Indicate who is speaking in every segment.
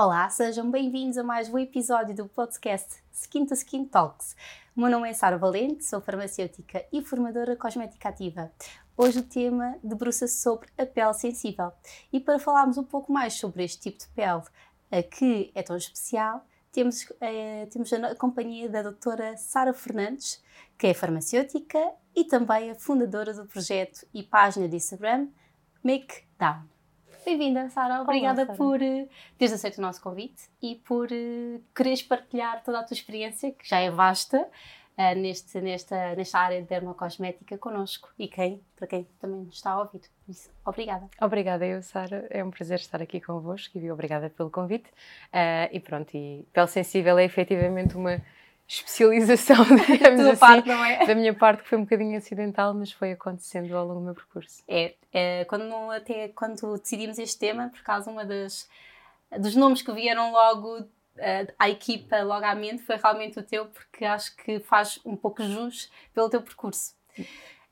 Speaker 1: Olá, sejam bem-vindos a mais um episódio do podcast Skin to Skin Talks. O meu nome é Sara Valente, sou farmacêutica e formadora cosmética ativa. Hoje o tema debruça-se sobre a pele sensível. E para falarmos um pouco mais sobre este tipo de pele que é tão especial, temos, eh, temos a companhia da doutora Sara Fernandes, que é farmacêutica e também a fundadora do projeto e página de Instagram Make Down. Bem-vinda, Sara. Obrigada Olá, por uh, teres aceito o nosso convite e por uh, quereres partilhar toda a tua experiência, que já é vasta, uh, neste, nesta, nesta área de dermocosmética connosco e quem, para quem também está a ouvir. Isso. Obrigada.
Speaker 2: Obrigada, eu, Sara. É um prazer estar aqui convosco e obrigada pelo convite. E pronto, e Pele Sensível é efetivamente uma especialização, digamos assim, parte, é? da minha parte, que foi um bocadinho acidental, mas foi acontecendo ao longo do meu percurso.
Speaker 1: É, é quando, até quando decidimos este tema, por causa uma das, dos nomes que vieram logo uh, à equipa, logo à mente, foi realmente o teu, porque acho que faz um pouco jus pelo teu percurso.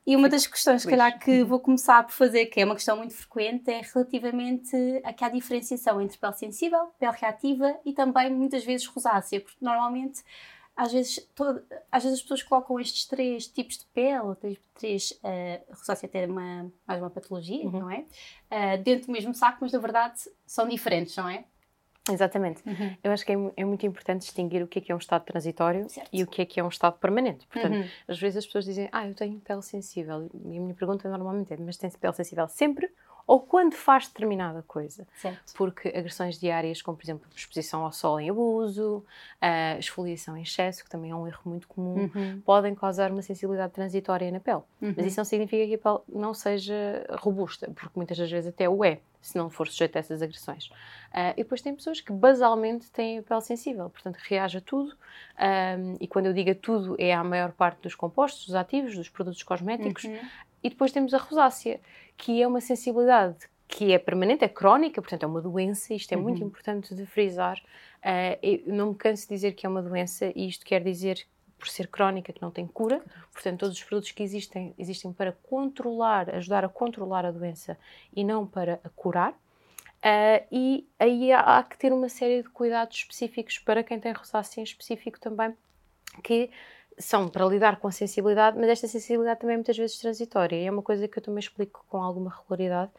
Speaker 1: E uma das questões, se calhar, que vou começar por fazer, que é uma questão muito frequente, é relativamente a que há diferenciação entre pele sensível, pele reativa e também, muitas vezes, rosácea, porque normalmente às vezes, todo, às vezes as pessoas colocam estes três tipos de pele, três, três uh, rosácea ter uma, mais uma patologia, uhum. não é? Uh, dentro do mesmo saco, mas na verdade são diferentes, não é?
Speaker 2: Exatamente. Uhum. Eu acho que é, é, muito importante distinguir o que é que é um estado transitório certo. e o que é que é um estado permanente. Portanto, uhum. às vezes as pessoas dizem, ah, eu tenho pele sensível. E a minha pergunta normalmente é, mas tem pele sensível sempre ou quando faz determinada coisa. Certo. Porque agressões diárias, como por exemplo exposição ao sol em abuso, uh, esfoliação em excesso, que também é um erro muito comum, uhum. podem causar uma sensibilidade transitória na pele. Uhum. Mas isso não significa que a pele não seja robusta, porque muitas das vezes até o é, se não for sujeito a essas agressões. Uh, e depois tem pessoas que basalmente têm a pele sensível, portanto reage a tudo, um, e quando eu digo a tudo, é a maior parte dos compostos, dos ativos, dos produtos cosméticos, uhum. E depois temos a rosácea, que é uma sensibilidade que é permanente, é crónica, portanto é uma doença, isto é uhum. muito importante de frisar. Uh, não me canso de dizer que é uma doença e isto quer dizer por ser crónica que não tem cura, portanto todos os produtos que existem existem para controlar, ajudar a controlar a doença e não para a curar. Uh, e aí há, há, que ter uma série de cuidados específicos para quem tem rosácea em específico também, que são para lidar com a sensibilidade, mas esta sensibilidade também é muitas vezes transitória. E é uma coisa que eu também explico com alguma regularidade,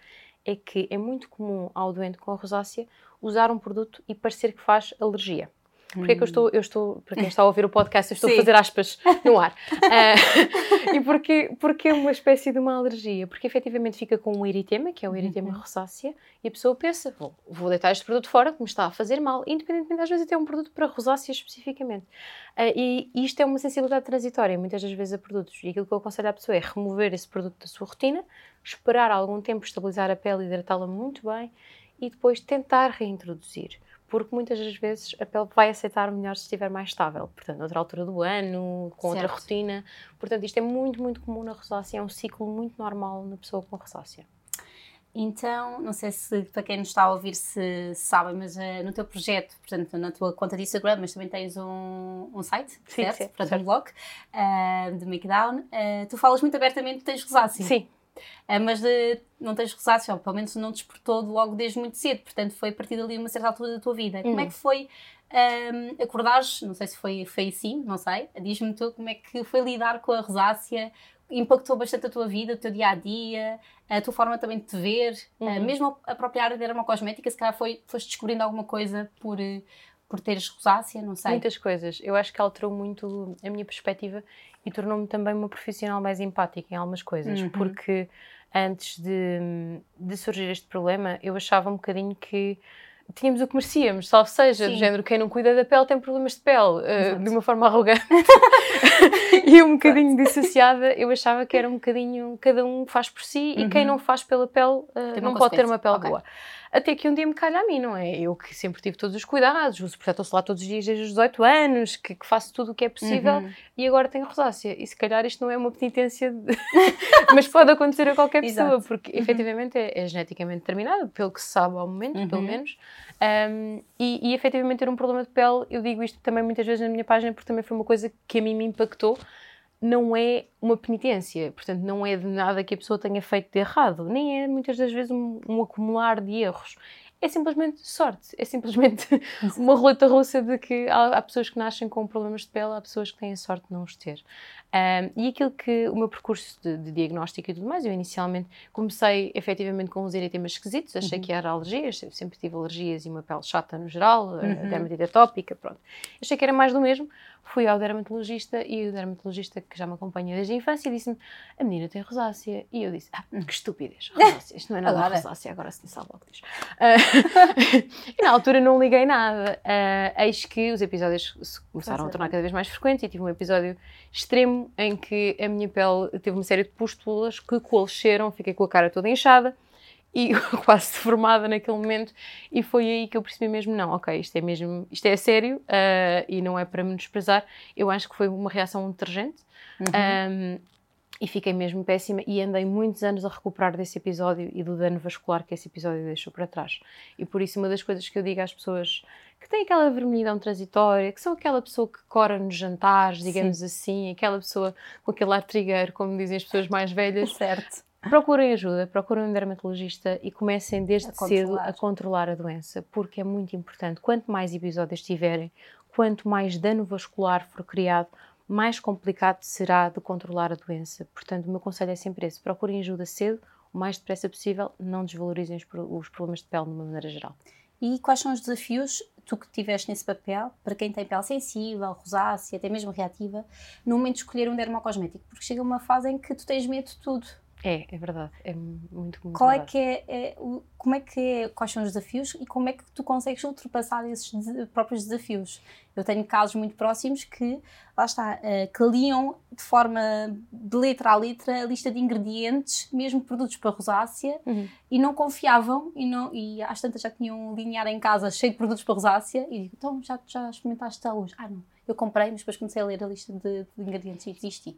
Speaker 2: é que é muito comum ao doente com a rosácea usar um produto e parecer que faz alergia. Porque é que eu estou, eu estou, para quem está a ouvir o podcast, eu estou Sim. a fazer aspas no ar. Uh, e porque, porque é uma espécie de uma alergia? Porque efetivamente fica com um eritema, que é o eritema uhum. rosácea, e a pessoa pensa, vou, vou deitar este produto fora, que me está a fazer mal, independentemente às vezes até um produto para rosácea especificamente. Uh, e, e isto é uma sensibilidade transitória, muitas das vezes a produtos. E aquilo que eu aconselho à pessoa é remover esse produto da sua rotina, esperar algum tempo, estabilizar a pele, hidratá-la muito bem, e depois tentar reintroduzir porque muitas das vezes a pele vai aceitar melhor se estiver mais estável, portanto, noutra altura do ano, com certo. outra rotina. Portanto, isto é muito, muito comum na rosácea, é um ciclo muito normal na pessoa com rosácea.
Speaker 1: Então, não sei se para quem nos está a ouvir se sabe, mas uh, no teu projeto, portanto, na tua conta de Instagram, mas também tens um, um site, sim, certo? Sim, portanto, certo. um blog uh, de Makedown. Uh, tu falas muito abertamente que tens rosácea.
Speaker 2: Sim.
Speaker 1: Uh, mas de, não tens rosácea, ou pelo menos não despertou logo desde muito cedo, portanto foi a partir dali uma certa altura da tua vida. Uhum. Como é que foi um, acordares, não sei se foi, foi assim, não sei, diz-me tu como é que foi lidar com a rosácea, impactou bastante a tua vida, o teu dia a dia, a tua forma também de te ver, uhum. uh, mesmo a própria área da dermocosmética, se calhar foi, foste descobrindo alguma coisa por, por teres rosácea, não sei.
Speaker 2: Muitas coisas. Eu acho que alterou muito a minha perspectiva e tornou-me também uma profissional mais empática em algumas coisas, uhum. porque antes de, de surgir este problema, eu achava um bocadinho que tínhamos o que merecíamos, salvo seja, Sim. do género, quem não cuida da pele tem problemas de pele, uh, de uma forma arrogante. e um bocadinho dissociada, eu achava que era um bocadinho, cada um faz por si uhum. e quem uhum. não faz pela pele uh, não pode ter uma pele okay. boa. Até que um dia me calha a mim, não é? Eu que sempre tive todos os cuidados, uso protetor solar todos os dias desde os 18 anos, que, que faço tudo o que é possível uhum. e agora tenho rosácea. E se calhar isto não é uma penitência, de... mas pode acontecer a qualquer pessoa, Exato. porque uhum. efetivamente é, é, geneticamente determinado, pelo que se sabe ao momento, uhum. pelo menos. Um, e, e efetivamente ter um problema de pele, eu digo isto também muitas vezes na minha página, porque também foi uma coisa que a mim me impactou não é uma penitência, portanto, não é de nada que a pessoa tenha feito de errado, nem é muitas das vezes um, um acumular de erros. é simplesmente sorte, é simplesmente uma roleta russa de que há, há, pessoas que nascem com problemas de pele, há pessoas que têm a sorte de não os ter. Um, e aquilo que o meu percurso de, de, diagnóstico e tudo mais, eu inicialmente comecei efetivamente com uns eritemas esquisitos, achei uhum. que era alergias, sempre tive alergias e uma pele chata no geral, uhum. dermatite atópica, pronto. Achei que era mais do mesmo, fui ao dermatologista e o dermatologista que já me acompanha desde a infância disse-me: a menina tem rosácea. E eu disse: ah, que estupidez, rosácea, isto não é nada agora. rosácea, agora se sabe logo diz. Uh, e na altura não liguei nada. Uh, eis que os episódios começaram a tornar cada vez mais frequentes e tive um episódio extremo em que a minha pele teve uma série de pústulas que coalesceram, fiquei com a cara toda inchada e quase deformada naquele momento e foi aí que eu percebi mesmo não, ok, isto é mesmo, isto é sério uh, e não é para menosprezar, eu acho que foi uma reação detergente uhum. um, e fiquei mesmo péssima e andei muitos anos a recuperar desse episódio e do dano vascular que esse episódio deixou para trás e por isso uma das coisas que eu digo às pessoas que têm aquela vermelhidão transitória, que são aquela pessoa que cora nos jantares, digamos Sim. assim, aquela pessoa com aquele ar trigger, como dizem as pessoas mais velhas.
Speaker 1: Certo
Speaker 2: Procurem ajuda, procurem um dermatologista e comecem desde a cedo a controlar a doença, porque é muito importante. Quanto mais episódios tiverem, quanto mais dano vascular for criado, mais complicado será de controlar a doença. Portanto, o meu conselho é sempre esse: procurem ajuda cedo, o mais depressa possível, não desvalorizem os problemas de pele de uma maneira geral.
Speaker 1: E quais são os desafios, tu que tiveste nesse papel, para quem tem pele sensível, rosácea, até mesmo reativa, no momento de escolher um dermocosmético? Porque chega uma fase em que tu tens medo de tudo
Speaker 2: é, é verdade. É muito, muito
Speaker 1: Qual
Speaker 2: verdade.
Speaker 1: é que é, é, como é que é, quais são os desafios e como é que tu consegues ultrapassar esses próprios desafios? Eu tenho casos muito próximos que, lá está, uh, que liam de forma de letra a letra a lista de ingredientes, mesmo produtos para rosácea, uhum. e não confiavam, e, não, e às tantas já tinham um linear em casa cheio de produtos para rosácea, e digo, então já, já experimentaste a luz? Ah, não eu comprei, mas depois comecei a ler a lista de, de ingredientes e desisti.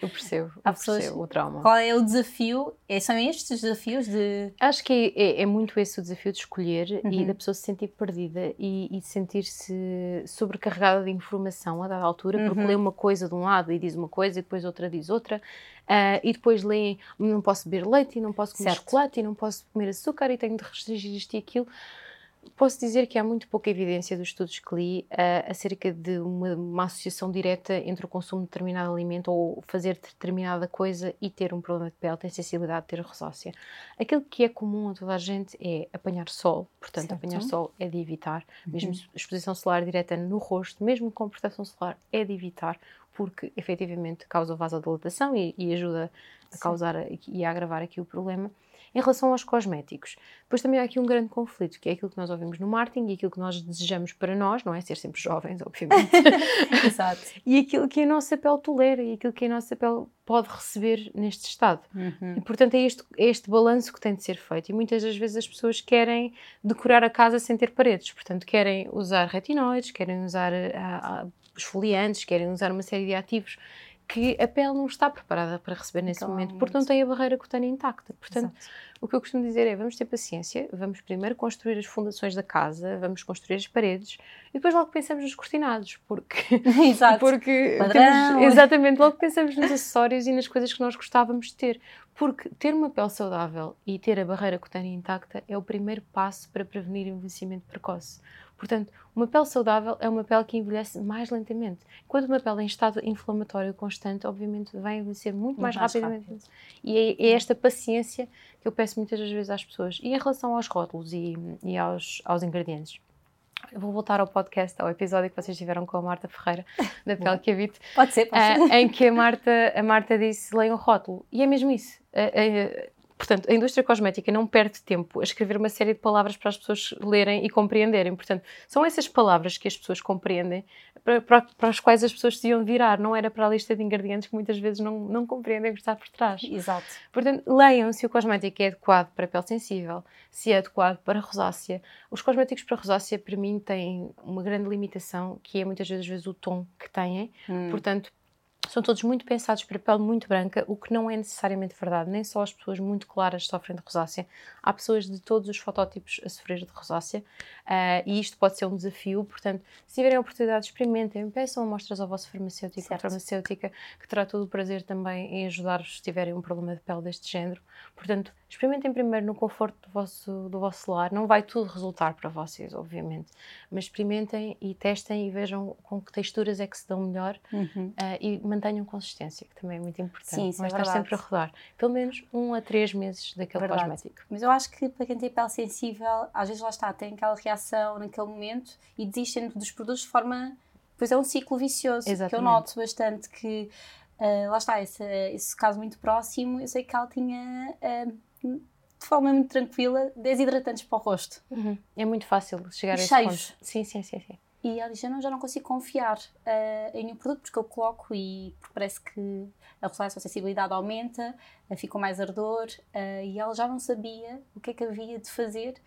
Speaker 2: Eu percebo, Há eu pessoas, percebo o trauma.
Speaker 1: Qual é o desafio? É, são estes os desafios de...
Speaker 2: Acho que é, é, muito esse o desafio de escolher uhum. e da pessoa se sentir perdida e, e sentir-se sobrecarregada de informação a dada altura, porque uhum. lê uma coisa de um lado e diz uma coisa e depois outra diz outra. Uh, e depois lê, não posso beber leite e não posso comer certo. chocolate e não posso comer açúcar e tenho de restringir isto e aquilo posso dizer que há muito pouca evidência dos estudos que li uh, acerca de uma, uma, associação direta entre o consumo de determinado alimento ou fazer determinada coisa e ter um problema de pele, ter sensibilidade, ter rosácea. Aquilo que é comum a toda a gente é apanhar sol, portanto, certo. apanhar sol é de evitar, uhum. mesmo exposição solar direta no rosto, mesmo com proteção solar, é de evitar, porque efetivamente causa vasodilatação e, e ajuda a causar e a agravar aqui o problema. Em relação aos cosméticos, depois também há aqui um grande conflito, que é aquilo que nós ouvimos no marketing e aquilo que nós desejamos para nós, não é? Ser sempre jovens, obviamente.
Speaker 1: Exato.
Speaker 2: e aquilo que a nossa pele tolera e aquilo que a nossa pele pode receber neste estado. Uhum. E, portanto, é este, é este balanço que tem de ser feito. E muitas das vezes as pessoas querem decorar a casa sem ter paredes. Portanto, querem usar retinoides, querem usar a, a, esfoliantes, querem usar uma série de ativos que a pele não está preparada para receber nesse então, momento, porque não tem a barreira cutânea intacta. Portanto, Exato. o que eu costumo dizer é: vamos ter paciência, vamos primeiro construir as fundações da casa, vamos construir as paredes e depois logo pensamos nos cortinados, porque.
Speaker 1: Exato.
Speaker 2: porque temos, exatamente, logo pensamos nos acessórios e nas coisas que nós gostávamos de ter. Porque ter uma pele saudável e ter a barreira cutânea intacta é o primeiro passo para prevenir envelhecimento precoce. Portanto, uma pele saudável é uma pele que envelhece mais lentamente. Enquanto uma pele em estado inflamatório constante, obviamente, vai envelhecer muito, muito mais, mais, rapidamente. Rápido. E é, é, esta paciência que eu peço muitas das vezes às pessoas. E em relação aos rótulos e, e aos, aos ingredientes, eu vou voltar ao podcast, ao episódio que vocês tiveram com a Marta Ferreira, da Pele que Habite.
Speaker 1: Pode ser, pode ser.
Speaker 2: Uh, em que a Marta, a Marta disse: leiam o rótulo. E é mesmo isso. Portanto, a indústria cosmética não perde tempo a escrever uma série de palavras para as pessoas lerem e compreenderem. Portanto, são essas palavras que as pessoas compreendem para, para, para as quais as pessoas se iam virar. Não era para a lista de ingredientes que muitas vezes não, não compreendem o que está por trás.
Speaker 1: Exato.
Speaker 2: Portanto, leiam se o cosmético é adequado para pele sensível, se é adequado para rosácea. Os cosméticos para rosácea, para mim, têm uma grande limitação, que é muitas vezes, vezes o tom que têm. Hum. Portanto, são todos muito pensados para pele muito branca, o que não é necessariamente verdade. Nem só as pessoas muito claras sofrem de rosácea. Há pessoas de todos os fotótipos a sofrer de rosácea uh, e isto pode ser um desafio. Portanto, se tiverem a oportunidade, experimentem, peçam amostras ao vosso farmacêutico ou farmacêutica, que terá todo o prazer também em ajudar-vos se tiverem um problema de pele deste género. Portanto, experimentem primeiro no conforto do vosso, do vosso lar. Não vai tudo resultar para vocês, obviamente, mas experimentem e testem e vejam com que texturas é que se dão melhor uhum. uh, e mantenham consistência, que também é muito importante. Sim, isso é estar sempre a rodar. Pelo menos um a três meses daquele verdade. cosmético.
Speaker 1: Mas eu acho que para quem tem pele sensível, às vezes lá está, tem aquela reação naquele momento e desistem dos produtos de forma. Pois é um ciclo vicioso Exatamente. que eu noto bastante que uh, lá está, esse, esse caso muito próximo, eu sei que ela tinha uh, de forma muito tranquila 10 hidratantes para o rosto.
Speaker 2: Uhum. É muito fácil chegar e a esse
Speaker 1: cheios.
Speaker 2: ponto. Sim, sim, sim, sim.
Speaker 1: E ela diz: Eu não, já não consigo confiar uh, em um produto porque eu coloco e parece que a rosácea, a sensibilidade aumenta, uh, ficou mais ardor uh, e ela já não sabia o que é que havia de fazer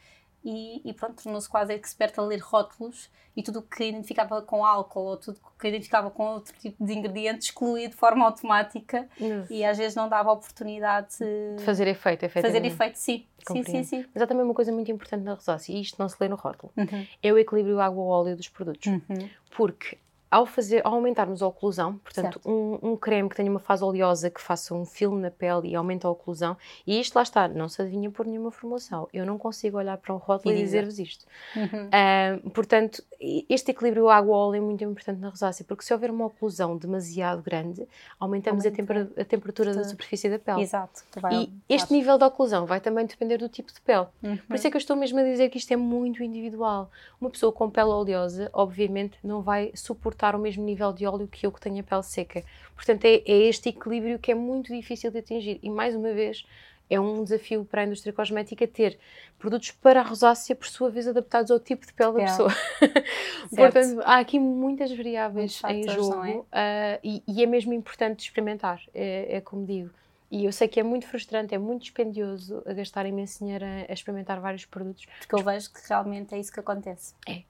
Speaker 1: e, e pronto, tornou-se quase expert a ler rótulos e tudo o que identificava com álcool ou tudo o que identificava com outro tipo de ingrediente excluía de forma automática e às vezes não dava oportunidade
Speaker 2: de fazer efeito,
Speaker 1: Fazer efeito, sim. Sim, sim, sim.
Speaker 2: Mas há também uma coisa muito importante na rosácea, e isto não se lê no rótulo, uhum. é o equilíbrio água-óleo dos produtos. Uhum. Porque ao, fazer, ao aumentarmos a oclusão, portanto, um, um, creme que tenha uma fase oleosa que faça um filme na pele e aumenta a oclusão, e isto lá está, não se adivinha por nenhuma formulação. Eu não consigo olhar para um rótulo e, e dizer-vos isto. Uhum. Uh, portanto, este equilíbrio água-óleo é muito importante na rosácea, porque se houver uma oclusão demasiado grande, aumentamos a, tempera a, temperatura da superfície da pele.
Speaker 1: Exato.
Speaker 2: e este nível de oclusão vai também depender do tipo de pele. Uhum. Por isso é que eu estou mesmo a dizer que isto é muito individual. Uma pessoa com pele oleosa, obviamente, não vai suportar suportar o mesmo nível de óleo que eu que tenho a pele seca. Portanto, é, é este equilíbrio que é muito difícil de atingir. E mais uma vez, é um desafio para a indústria cosmética ter produtos para a rosácea, por sua vez, adaptados ao tipo de pele da pessoa. Portanto, há aqui muitas variáveis em jogo é? Uh, e, e, é mesmo importante experimentar, é, é, como digo. E eu sei que é muito frustrante, é muito dispendioso a gastar imenso dinheiro a, a experimentar vários produtos.
Speaker 1: Porque eu vejo que realmente é isso que acontece.
Speaker 2: É, é.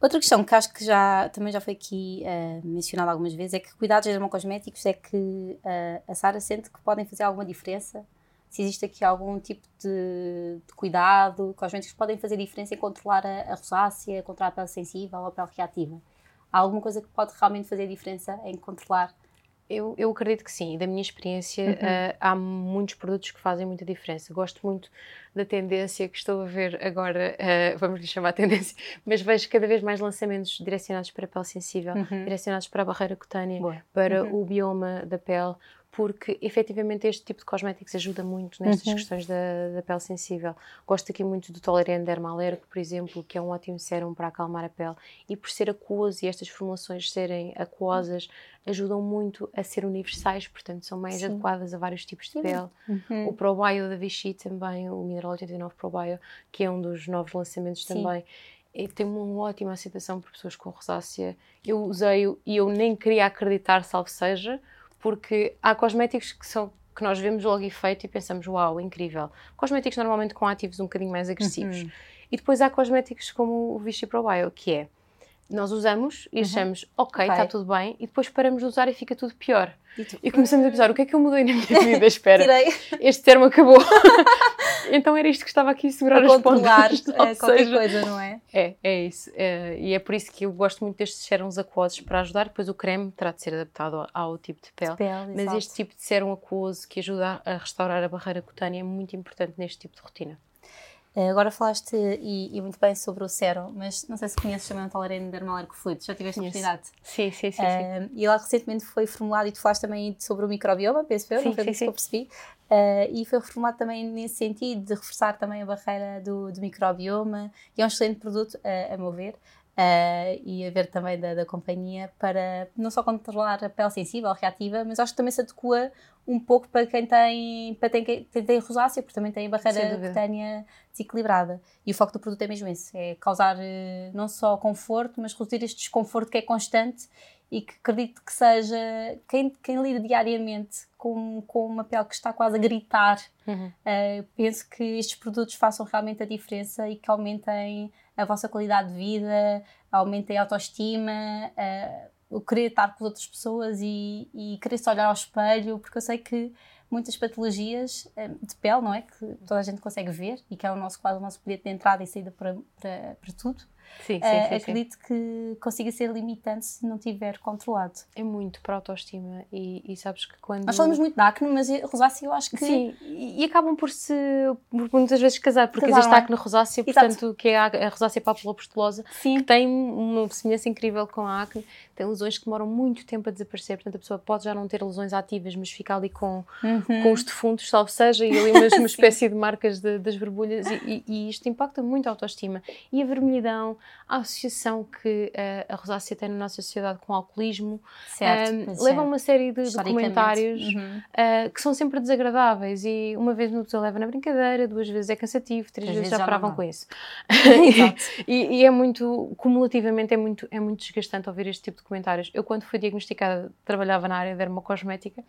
Speaker 1: Outra questão que acho que já, também já foi aqui uh, mencionada algumas vezes é que cuidados dermocosméticos é que uh, a Sara sente que podem fazer alguma diferença. Se existe aqui algum tipo de, de cuidado, cosméticos podem fazer diferença em controlar a, a rosácea, controlar a pele sensível ou a pele reativa. Há alguma coisa que pode realmente fazer diferença em controlar
Speaker 2: eu, eu acredito que sim, da minha experiência, uhum. uh, há muitos produtos que fazem muita diferença. Gosto muito da tendência que estou a ver agora, uh, vamos lhe chamar tendência, mas vejo cada vez mais lançamentos direcionados para a pele sensível, uhum. direcionados para a barreira cutânea, Boa. para uhum. o bioma da pele, porque efetivamente este tipo de cosméticos ajuda muito nestas uhum. questões da, da, pele sensível. Gosto aqui muito do Tolerant Dermalérico, por exemplo, que é um ótimo sérum para acalmar a pele e por ser aquoso e estas formulações serem aquosas, ajudam muito a ser universais, portanto são mais Sim. adequadas a vários tipos de pele. Uhum. O ProBio da Vichy também, o Mineral 89 ProBio, que é um dos novos lançamentos Sim. também, e tem uma ótima aceitação por pessoas com rosácea. Eu usei-o e eu nem queria acreditar, salvo seja, porque há cosméticos que são que nós vemos logo efeito e pensamos, uau, incrível. Cosméticos normalmente com ativos um bocadinho mais agressivos. Uhum. E depois há cosméticos como o Vichy Pro Bio, que é nós usamos e uhum. achamos, ok, está tudo bem, e depois paramos de usar e fica tudo pior. E, tu, e começamos a pensar, o que é que eu mudei na minha vida? Espera, este termo acabou. então era isto que estava aqui a segurar a as pontas.
Speaker 1: É, qualquer seja, coisa, não é?
Speaker 2: É, é isso. É, e é por isso que eu gosto muito destes sérums aquosos para ajudar. Depois o creme terá de ser adaptado ao, ao tipo de pele. De pele mas exato. este tipo de sérum aquoso que ajuda a restaurar a barreira cutânea é muito importante neste tipo de rotina.
Speaker 1: Eh, agora falaste e, e, muito bem sobre o sérum, mas não sei se conheces também o Tolerene Dermalérico Fluido, já tiveste oportunidade?
Speaker 2: Sim, sim, sim,
Speaker 1: uh, E lá recentemente foi formulado, e tu falaste também sobre o microbioma, penso eu, não foi isso que eu percebi, uh, e foi reformulado também nesse sentido, de reforçar também a barreira do, do microbioma, e é um excelente produto, uh, a meu ver, Uh, e a ver também da, da, companhia para não só controlar a pele sensível, reativa, mas acho que também se adequa um pouco para quem tem, para quem, quem tem rosácea, porque também tem a barreira cutânea desequilibrada. E o foco do produto é mesmo esse, é causar uh, não só conforto, mas reduzir este desconforto que é constante e que acredito que seja quem, quem lida diariamente com, com uma pele que está quase a gritar. Uhum. Uh, penso que estes produtos façam realmente a diferença e que aumentem a vossa qualidade de vida, aumentem a autoestima, uh, o querer estar com as outras pessoas e, e querer se olhar ao espelho, porque eu sei que muitas patologias eh, de pele, não é? Que toda a gente consegue ver e que é o nosso quase o nosso bilhete de entrada e saída para, para, para tudo.
Speaker 2: Sim, sim,
Speaker 1: Uh,
Speaker 2: sim,
Speaker 1: acredito que consiga ser limitante se não tiver controlado.
Speaker 2: É muito para a autoestima e, e sabes que quando...
Speaker 1: Nós falamos muito da acne, mas a rosácea eu acho que...
Speaker 2: Sim, e, e acabam por se, por muitas vezes casar, porque
Speaker 1: Casar,
Speaker 2: existe a
Speaker 1: é?
Speaker 2: acne rosácea,
Speaker 1: Exato.
Speaker 2: portanto, que é a, a rosácea papulopustulosa, que tem uma semelhança incrível com a acne, tem lesões que demoram muito tempo a desaparecer, portanto a pessoa pode já não ter lesões ativas, mas fica ali com,
Speaker 1: Uhum.
Speaker 2: com os defuntos, salvo seja, e ali uma espécie de marcas de- das borbulhas, e, e- isto impacta muito a autoestima. E a vermelhidão, a associação que eh, a rosácea tem na nossa sociedade com o alcoolismo,
Speaker 1: Certo.
Speaker 2: eh, leva a
Speaker 1: é.
Speaker 2: uma série de documentários
Speaker 1: Uhum.
Speaker 2: Uh, que são sempre desagradáveis e uma vez uma pessoa leva na brincadeira, duas vezes é cansativo, três vezes,
Speaker 1: vezes
Speaker 2: já
Speaker 1: não
Speaker 2: paravam com isso. E, e é muito, cumulativamente, é muito, é muito desgastante ouvir este tipo de comentários. Eu, quando fui diagnosticada, trabalhava na área de dermocosmética,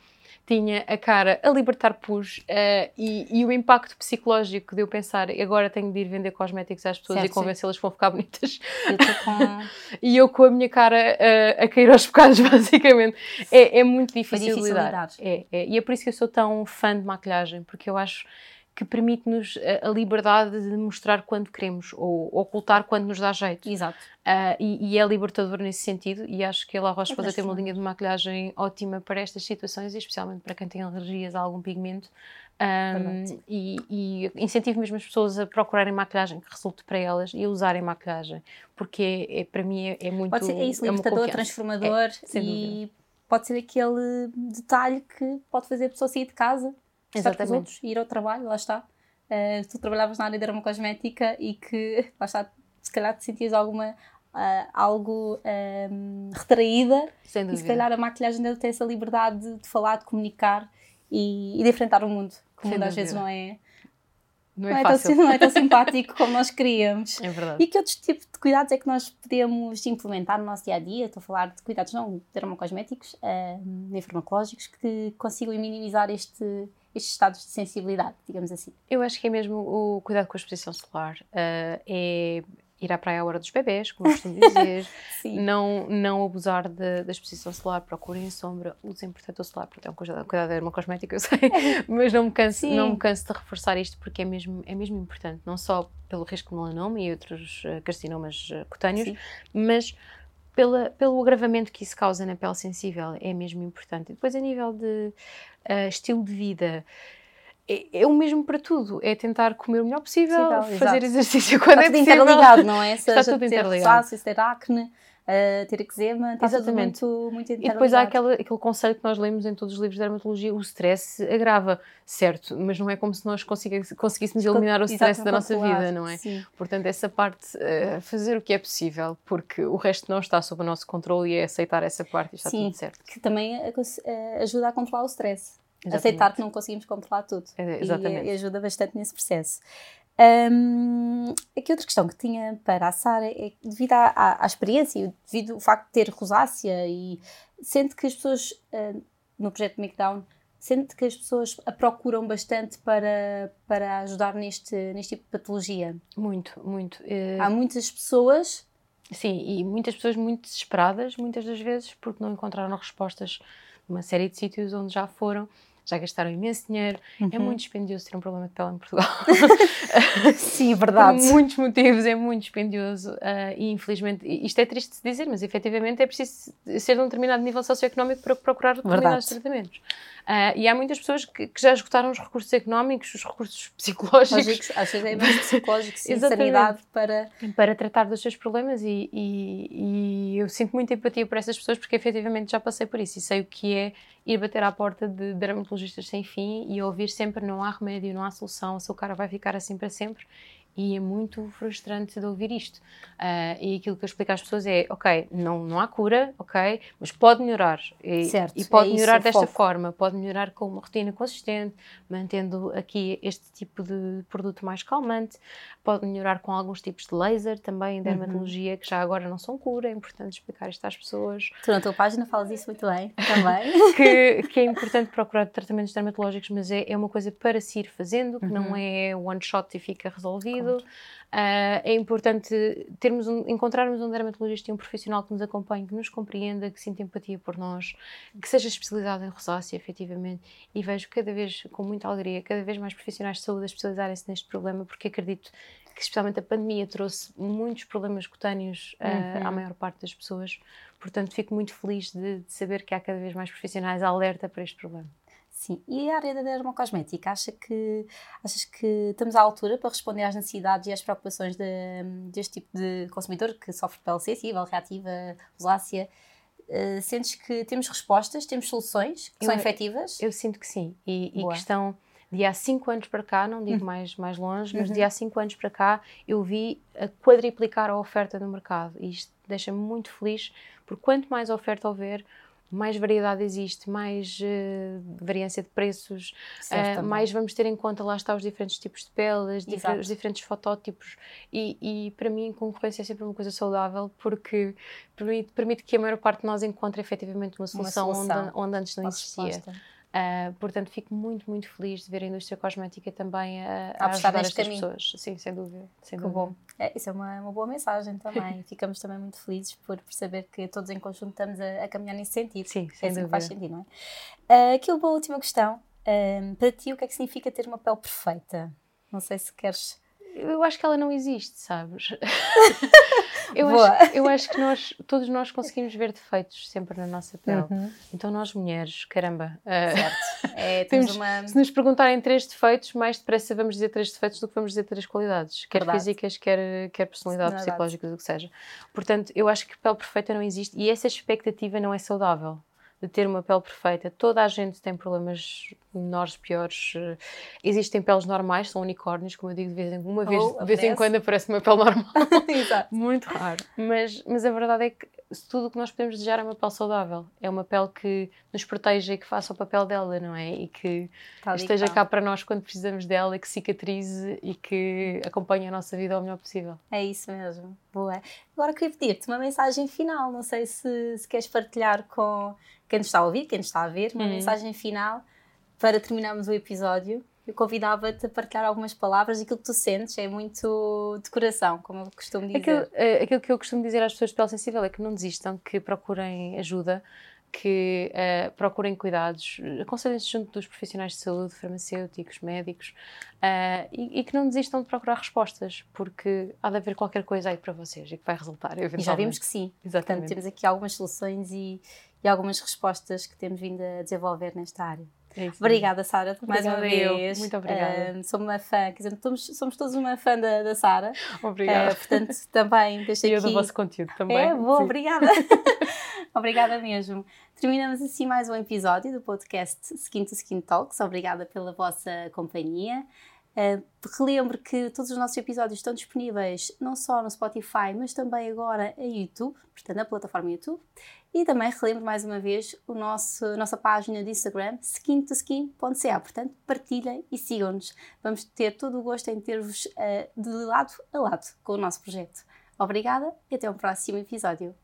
Speaker 2: tinha a cara a libertar pus uh, e, e o impacto psicológico de eu pensar agora tenho de ir vender cosméticos às pessoas
Speaker 1: Certo,
Speaker 2: e convencê-las que vão ficar bonitas
Speaker 1: Eu com...
Speaker 2: e eu com a minha cara uh, a cair aos bocados, basicamente. É, é muito difícil,
Speaker 1: difícil
Speaker 2: lidar.
Speaker 1: lidar.
Speaker 2: É, é. E é por isso que eu sou tão fã de maquilhagem, porque eu acho que permite-nos a, liberdade de mostrar quando queremos ou ocultar quando nos dá jeito.
Speaker 1: Exato.
Speaker 2: Uh, e, e é libertador nesse sentido. E acho que a La Roche
Speaker 1: É
Speaker 2: Posay tem uma linha de maquilhagem ótima para estas situações, e especialmente para quem tem alergias a algum pigmento. Um,
Speaker 1: Verdade.
Speaker 2: e, e incentivo mesmo as pessoas a procurarem maquilhagem que resulte para elas e a usarem maquilhagem, porque é, é- para mim é, é muito.
Speaker 1: Pode ser é isso,
Speaker 2: é
Speaker 1: libertador, transformador
Speaker 2: sem
Speaker 1: e pode ser aquele detalhe que pode fazer a pessoa sair de casa, estar com os
Speaker 2: Exatamente.
Speaker 1: outros, ir ao trabalho, lá está. Uh, tu trabalhavas na área de dermocosmética e que, lá está, se calhar te sentias alguma, ah, algo um, retraída
Speaker 2: Sem
Speaker 1: e se calhar a maquilhagem deve ter essa liberdade de, de falar, de comunicar e, e de enfrentar o mundo, que o mundo às vezes não é,
Speaker 2: não
Speaker 1: não
Speaker 2: é,
Speaker 1: é, tão, não é tão simpático como nós queríamos.
Speaker 2: É verdade.
Speaker 1: E que outros tipos de cuidados é que nós podemos implementar no nosso dia a dia? Estou a falar de cuidados não dermocosméticos, uh, nem farmacológicos, que consigam minimizar este, estes estados de sensibilidade, digamos assim.
Speaker 2: Eu acho que é mesmo o cuidado com a exposição solar. ah, é ir à praia à hora dos bebés, como eu costumo dizer. Não, não abusar da exposição solar, procurem sombra, usem protetor solar, porque é um cuidado, cuidado dermocosmético, eu sei, mas não me, canso,
Speaker 1: Sim.
Speaker 2: não me canso de reforçar isto porque é mesmo, é mesmo importante, não só pelo risco de melanoma e outros eh, carcinomas eh, cutâneos,
Speaker 1: Sim.
Speaker 2: mas pela, pelo agravamento que isso causa na pele sensível, é mesmo importante. E depois, a nível de eh, estilo de vida, é, é o mesmo para tudo, é tentar comer o melhor possível,
Speaker 1: Possível,
Speaker 2: fazer
Speaker 1: exato.
Speaker 2: exercício quando
Speaker 1: Está
Speaker 2: é
Speaker 1: tudo
Speaker 2: possível.
Speaker 1: interligado, não é? Seja
Speaker 2: tudo
Speaker 1: ter
Speaker 2: interligado.
Speaker 1: rosácea, se ter acne, uh, ter eczema, está
Speaker 2: Exatamente.
Speaker 1: tudo muito, muito
Speaker 2: E depois há aquele, aquele conceito que nós lemos em todos os livros de dermatologia, o stress agrava, certo, mas não é como se nós conseguíssemos eliminar o stress
Speaker 1: Exato,
Speaker 2: da nossa vida, não é?
Speaker 1: Sim.
Speaker 2: Portanto, essa parte, eh, fazer o que é possível, porque o resto não está sob o nosso controle e é aceitar essa parte e está
Speaker 1: Sim.
Speaker 2: tudo certo.
Speaker 1: Que também uh, uh, ajuda a controlar o stress.
Speaker 2: Exatamente.
Speaker 1: Aceitar que não conseguimos controlar tudo.
Speaker 2: É,
Speaker 1: E-
Speaker 2: exatamente.
Speaker 1: E, ajuda bastante nesse processo. Hum, aqui outra questão que tinha para a Sara é que devido à, à- à experiência e devido ao facto de ter rosácea e sente que as pessoas uh, no projeto Makedown sente que as pessoas a procuram bastante para, para ajudar neste, neste tipo de patologia.
Speaker 2: Muito, muito. Eh,
Speaker 1: Há muitas pessoas
Speaker 2: Sim, e muitas pessoas muito desesperadas, muitas das vezes, porque não encontraram respostas numa série de sítios onde já foram, já gastaram imenso dinheiro. É
Speaker 1: Uhum.
Speaker 2: muito dispendioso ter um problema de pele em Portugal.
Speaker 1: Sim,
Speaker 2: Por muitos motivos é muito dispendioso ah, e infelizmente, isto é triste de dizer, mas efetivamente é preciso ser de um determinado nível socioeconómico para procurar determinados
Speaker 1: Verdade.
Speaker 2: tratamentos. Ah, e há muitas pessoas que, que já esgotaram os recursos económicos, os recursos psicológicos
Speaker 1: lógicos, às vezes é mais psicológico, sim,
Speaker 2: Exatamente.
Speaker 1: sanidade para
Speaker 2: para tratar dos seus problemas e, e- e eu sinto muita empatia por essas pessoas porque efetivamente já passei por isso e sei o que é ir bater à porta de dermatologistas sem fim e ouvir sempre não há remédio, não há solução, a sua cara vai ficar assim para sempre e é muito frustrante de ouvir isto. Ah, e aquilo que eu explico às pessoas é, ok, não, não há cura, ok, mas pode melhorar. E,
Speaker 1: Certo,
Speaker 2: e pode
Speaker 1: é
Speaker 2: melhorar
Speaker 1: o
Speaker 2: desta
Speaker 1: foco.
Speaker 2: forma, pode melhorar com uma rotina consistente, mantendo aqui este tipo de produto mais calmante, pode melhorar com alguns tipos de laser também em
Speaker 1: Uhum.
Speaker 2: dermatologia, que já agora não são cura, é importante explicar isto às pessoas,
Speaker 1: tu na tua página falas isso muito bem também.
Speaker 2: que, que é importante procurar tratamentos dermatológicos, mas é, é uma coisa para se ir fazendo, que não
Speaker 1: Uhum.
Speaker 2: é one shot e fica resolvido, rápido. Uh, é importante termos um, encontrarmos um dermatologista e um profissional que nos acompanhe, que nos compreenda, que sinta empatia por nós, que seja especializado em rosácea, efetivamente. E vejo cada vez, com muita alegria, cada vez mais profissionais de saúde a especializarem-se neste problema, porque acredito que especialmente a pandemia trouxe muitos problemas cutâneos uh, uhum. à maior parte das pessoas. Portanto, fico muito feliz de, de saber que há cada vez mais profissionais alerta para este problema.
Speaker 1: Sim, e a área da dermocosmética, acha que, achas que estamos à altura para responder às necessidades e às preocupações de, deste tipo de consumidor que sofre pele sensível, reativa, rosácea? Uh, sentes que temos respostas, temos soluções que eu, são efetivas?
Speaker 2: Eu sinto que sim, e, e que estão de há 5 anos para cá, não digo uhum. mais, mais longe, mas uhum. de há 5 anos para cá eu vi a quadriplicar a oferta no mercado e isto deixa-me muito feliz, porque quanto mais oferta houver, mais variedade existe, mais uh, variância de preços, uh, mais vamos ter em conta, lá está, os diferentes tipos de peles, os diferentes fotótipos. E, e, para mim, concorrência é sempre uma coisa saudável porque permite, permite que a maior parte de nós encontre efetivamente uma solução, uma solução. Onde, onde, antes não existia. Resposta. Uh, portanto, fico muito, muito feliz de ver a indústria cosmética também a, a, ajudar estas caminho. pessoas. Sim, sem dúvida. Sem que dúvida. bom.
Speaker 1: É, isso é uma, uma boa mensagem também. Ficamos também muito felizes por perceber que todos em conjunto estamos a, a caminhar nesse sentido.
Speaker 2: Sim,
Speaker 1: sem
Speaker 2: é assim
Speaker 1: dúvida. faz sentido, não é? Uh, aqui uma última questão. Uh, para ti, o que é que significa ter uma pele perfeita? Não sei se queres
Speaker 2: eu acho que ela não existe, sabes? eu, acho, eu acho que nós, todos nós conseguimos ver defeitos sempre na nossa pele. Uhum. Então, nós mulheres, caramba. Uh, certo. É, temos, uma... Se nos perguntarem três defeitos, mais depressa vamos dizer três defeitos do que vamos dizer três qualidades, quer Verdade. físicas, quer, quer personalidade, psicológicas, o que seja. Portanto, eu acho que pele perfeita não existe e essa expectativa não é saudável de ter uma pele perfeita. Toda a gente tem problemas menores, piores. Existem peles normais, são unicórnios, como eu digo, de vez em, uma vez, oh, de vez em quando aparece uma pele normal. Exato. Muito raro. Mas, mas a verdade é que tudo o que nós podemos desejar é uma pele saudável. É uma pele que nos proteja e que faça o papel dela, não é? E que Tal esteja cá para nós quando precisamos dela, que cicatrize e que acompanhe a nossa vida o melhor possível.
Speaker 1: É isso mesmo. Boa. Agora queria pedir-te uma mensagem final. Não sei se, se queres partilhar com quem nos está a ouvir, quem nos está a ver, uma hum. mensagem final para terminarmos o episódio. Eu convidava-te a partilhar algumas palavras aquilo que tu sentes é muito de coração, como eu costumo dizer.
Speaker 2: Aquilo, eh, aquilo que eu costumo dizer às pessoas de pele sensível é que não desistam, que procurem ajuda, que uh, procurem cuidados, aconselhem-se junto dos profissionais de saúde, farmacêuticos, médicos, uh, e, e, que não desistam de procurar respostas, porque há de haver qualquer coisa aí para vocês e que vai resultar.
Speaker 1: E já vimos que sim. Exatamente. Portanto, temos aqui algumas soluções e, e algumas respostas que temos vindo a desenvolver nesta área. É obrigada, Sara, mais uma vez.
Speaker 2: Muito obrigada.
Speaker 1: Uh, sou uma fã, quer dizer, somos, somos todos uma fã da, da Sara.
Speaker 2: Obrigada. Uh,
Speaker 1: portanto, também deixei
Speaker 2: aqui...
Speaker 1: E eu
Speaker 2: do vosso conteúdo também.
Speaker 1: É, boa, Sim. obrigada. obrigada mesmo. Terminamos assim mais um episódio do podcast Skin to Skin Talks. Obrigada pela vossa companhia. Uh, relembro que todos os nossos episódios estão disponíveis não só no Spotify, mas também agora em YouTube, portanto na plataforma YouTube. E também relembro mais uma vez o nosso, nossa página de Instagram, skintoskin.ca. Portanto, partilhem e sigam-nos. Vamos ter todo o gosto em ter-vos uh, de lado a lado com o nosso projeto. Obrigada e até o próximo episódio.